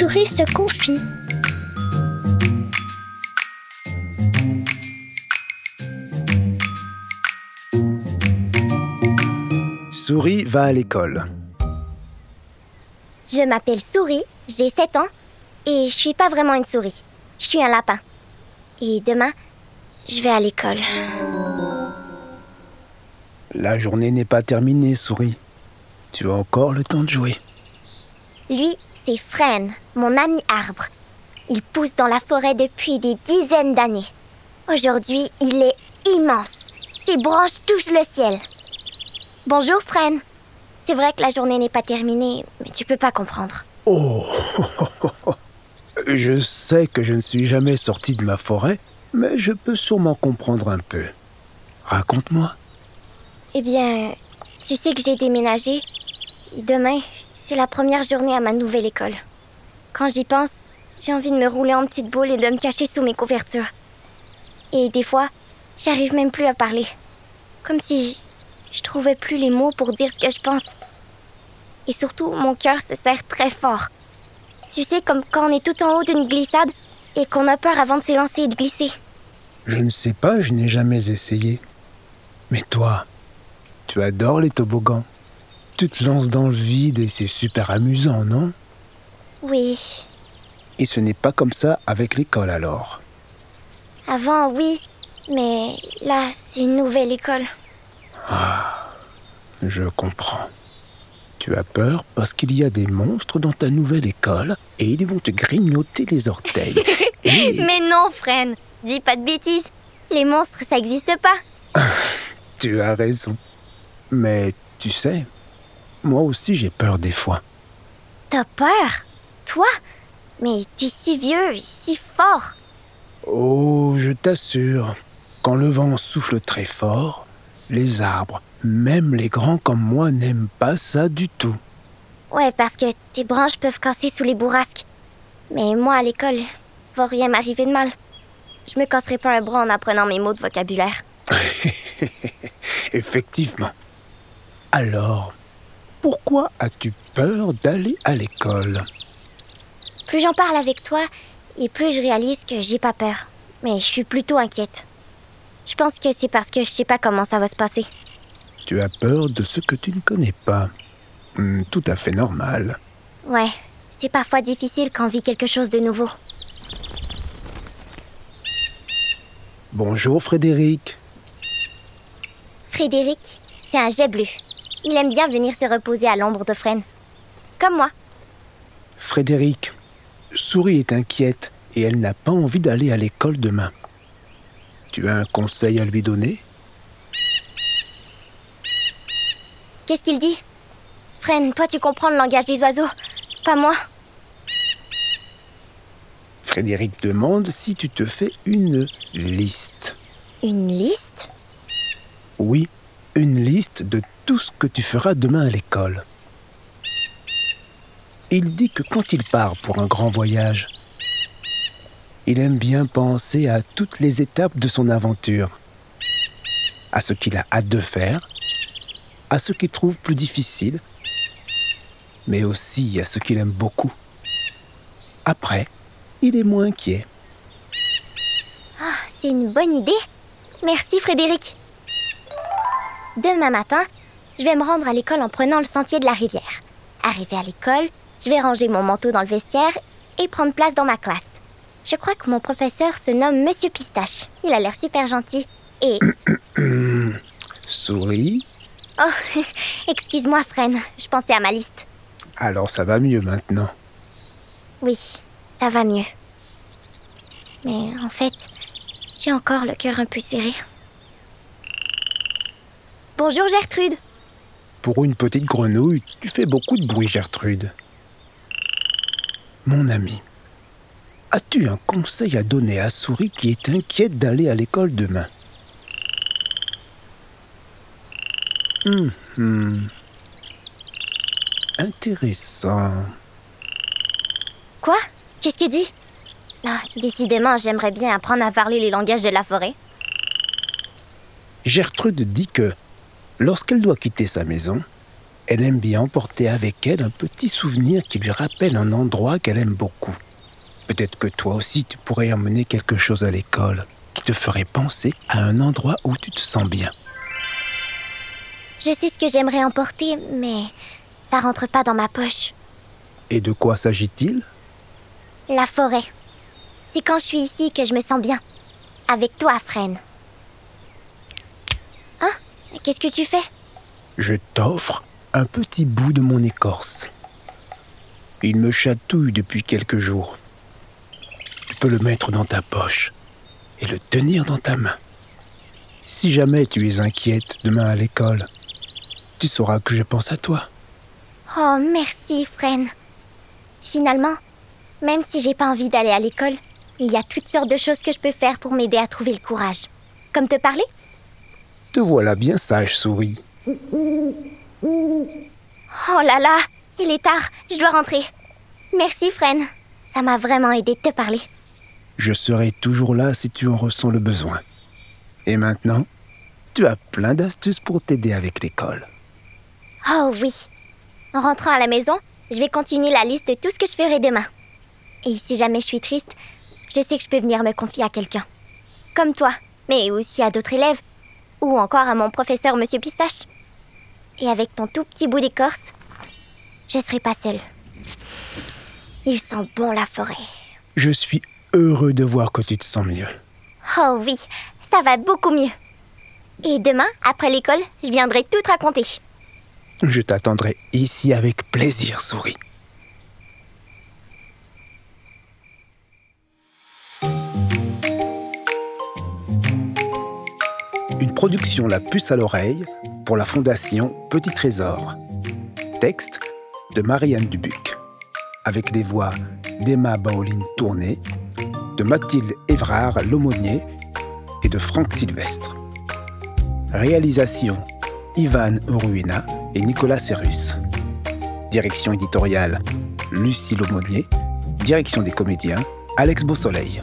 Souris se confie. Souris va à l'école. Je m'appelle Souris, j'ai 7 ans et je suis pas vraiment une souris. Je suis un lapin. Et demain, je vais à l'école. La journée n'est pas terminée, Souris. Tu as encore le temps de jouer. Lui, c'est Fren, mon ami arbre. Il pousse dans la forêt depuis des dizaines d'années. Aujourd'hui, il est immense. Ses branches touchent le ciel. Bonjour, Fren. C'est vrai que la journée n'est pas terminée, mais tu peux pas comprendre. Oh Je sais que je ne suis jamais sorti de ma forêt, mais je peux sûrement comprendre un peu. Raconte-moi. Eh bien, tu sais que j'ai déménagé. Et demain, c'est la première journée à ma nouvelle école. Quand j'y pense, j'ai envie de me rouler en petite boule et de me cacher sous mes couvertures. Et des fois, j'arrive même plus à parler. Comme si je trouvais plus les mots pour dire ce que je pense. Et surtout, mon cœur se serre très fort. Tu sais, comme quand on est tout en haut d'une glissade et qu'on a peur avant de s'élancer et de glisser. Je ne sais pas, je n'ai jamais essayé. Mais toi, tu adores les toboggans. Tu te lances dans le vide et c'est super amusant, non? Oui. Et ce n'est pas comme ça avec l'école alors? Avant, oui. Mais là, c'est une nouvelle école. Ah, je comprends. Tu as peur parce qu'il y a des monstres dans ta nouvelle école et ils vont te grignoter les orteils. Et- Mais non, Fren. Dis pas de bêtises. Les monstres, ça existe pas. Tu as raison. Mais tu sais, moi aussi j'ai peur des fois. T'as peur? Toi? Mais t'es si vieux et si fort. Oh, je t'assure, quand le vent souffle très fort, les arbres, même les grands comme moi, n'aiment pas ça du tout. Ouais, parce que tes branches peuvent casser sous les bourrasques. Mais moi, à l'école, va rien m'arriver de mal. Je me casserai pas un bras en apprenant mes mots de vocabulaire. Effectivement. Alors, pourquoi as-tu peur d'aller à l'école? Plus j'en parle avec toi, et plus je réalise que j'ai pas peur. Mais je suis plutôt inquiète. Je pense que c'est parce que je sais pas comment ça va se passer. Tu as peur de ce que tu ne connais pas. Hmm, tout à fait normal. Ouais, c'est parfois difficile quand on vit quelque chose de nouveau. Bonjour Frédéric. Frédéric, c'est un jet bleu. Il aime bien venir se reposer à l'ombre de Fren. Comme moi. Frédéric, Souris est inquiète et elle n'a pas envie d'aller à l'école demain. Tu as un conseil à lui donner? Qu'est-ce qu'il dit? Fren, toi tu comprends le langage des oiseaux. Pas moi. Frédéric demande si tu te fais une liste. Une liste? Oui, une liste de tout ce que tu feras demain à l'école. Il dit que quand il part pour un grand voyage, il aime bien penser à toutes les étapes de son aventure, à ce qu'il a hâte de faire, à ce qu'il trouve plus difficile, mais aussi à ce qu'il aime beaucoup. Après, il est moins inquiet. Ah, c'est une bonne idée. Merci Frédéric. Demain matin, je vais me rendre à l'école en prenant le sentier de la rivière. Arrivé à l'école, je vais ranger mon manteau dans le vestiaire et prendre place dans ma classe. Je crois que mon professeur se nomme Monsieur Pistache. Il a l'air super gentil. Et... Souris, Oh, excuse-moi Fren, je pensais à ma liste. alors ça va mieux maintenant. Oui, ça va mieux. Mais en fait, j'ai encore le cœur un peu serré. Bonjour Gertrude. Pour une petite grenouille, tu fais beaucoup de bruit, Gertrude. Mon ami, as-tu un conseil à donner à Souris qui est inquiète d'aller à l'école demain? Hum, hum. Intéressant. Quoi? Qu'est-ce qu'il dit? Ah, décidément, j'aimerais bien apprendre à parler les langages de la forêt. Gertrude dit que lorsqu'elle doit quitter sa maison, elle aime bien emporter avec elle un petit souvenir qui lui rappelle un endroit qu'elle aime beaucoup. Peut-être que toi aussi tu pourrais emmener quelque chose à l'école qui te ferait penser à un endroit où tu te sens bien. Je sais ce que j'aimerais emporter, mais ça rentre pas dans ma poche. Et de quoi s'agit-il? La forêt. C'est quand je suis ici que je me sens bien. Avec toi, Fren. Qu'est-ce que tu fais? Je t'offre un petit bout de mon écorce. Il me chatouille depuis quelques jours. Tu peux le mettre dans ta poche et le tenir dans ta main. Si jamais tu es inquiète demain à l'école, tu sauras que je pense à toi. Oh, merci, Fren. Finalement, même si j'ai pas envie d'aller à l'école, il y a toutes sortes de choses que je peux faire pour m'aider à trouver le courage. Comme te parler? Te voilà bien sage, souris. Oh là là, il est tard, je dois rentrer. Merci, Fren. Ça m'a vraiment aidé de te parler. Je serai toujours là si tu en ressens le besoin. Et maintenant, tu as plein d'astuces pour t'aider avec l'école. Oh oui. En rentrant à la maison, je vais continuer la liste de tout ce que je ferai demain. Et si jamais je suis triste, je sais que je peux venir me confier à quelqu'un. Comme toi, mais aussi à d'autres élèves, ou encore à mon professeur Monsieur Pistache. Et avec ton tout petit bout d'écorce, je serai pas seule. Il sent bon la forêt. Je suis heureux de voir que tu te sens mieux. Oh oui, ça va beaucoup mieux. Et demain, après l'école, je viendrai tout te raconter. Je t'attendrai ici avec plaisir, souris. Production La Puce à l'oreille pour la Fondation Petit Trésor. Texte de Marianne Dubuc. Avec les voix d'Emma Baoline Tourné, de Mathilde Évrard Lomonier et de Franck Sylvestre. Réalisation Ivan Uruina et Nicolas Serrus. Direction éditoriale Lucie Lomonier. Direction des comédiens Alex Beausoleil.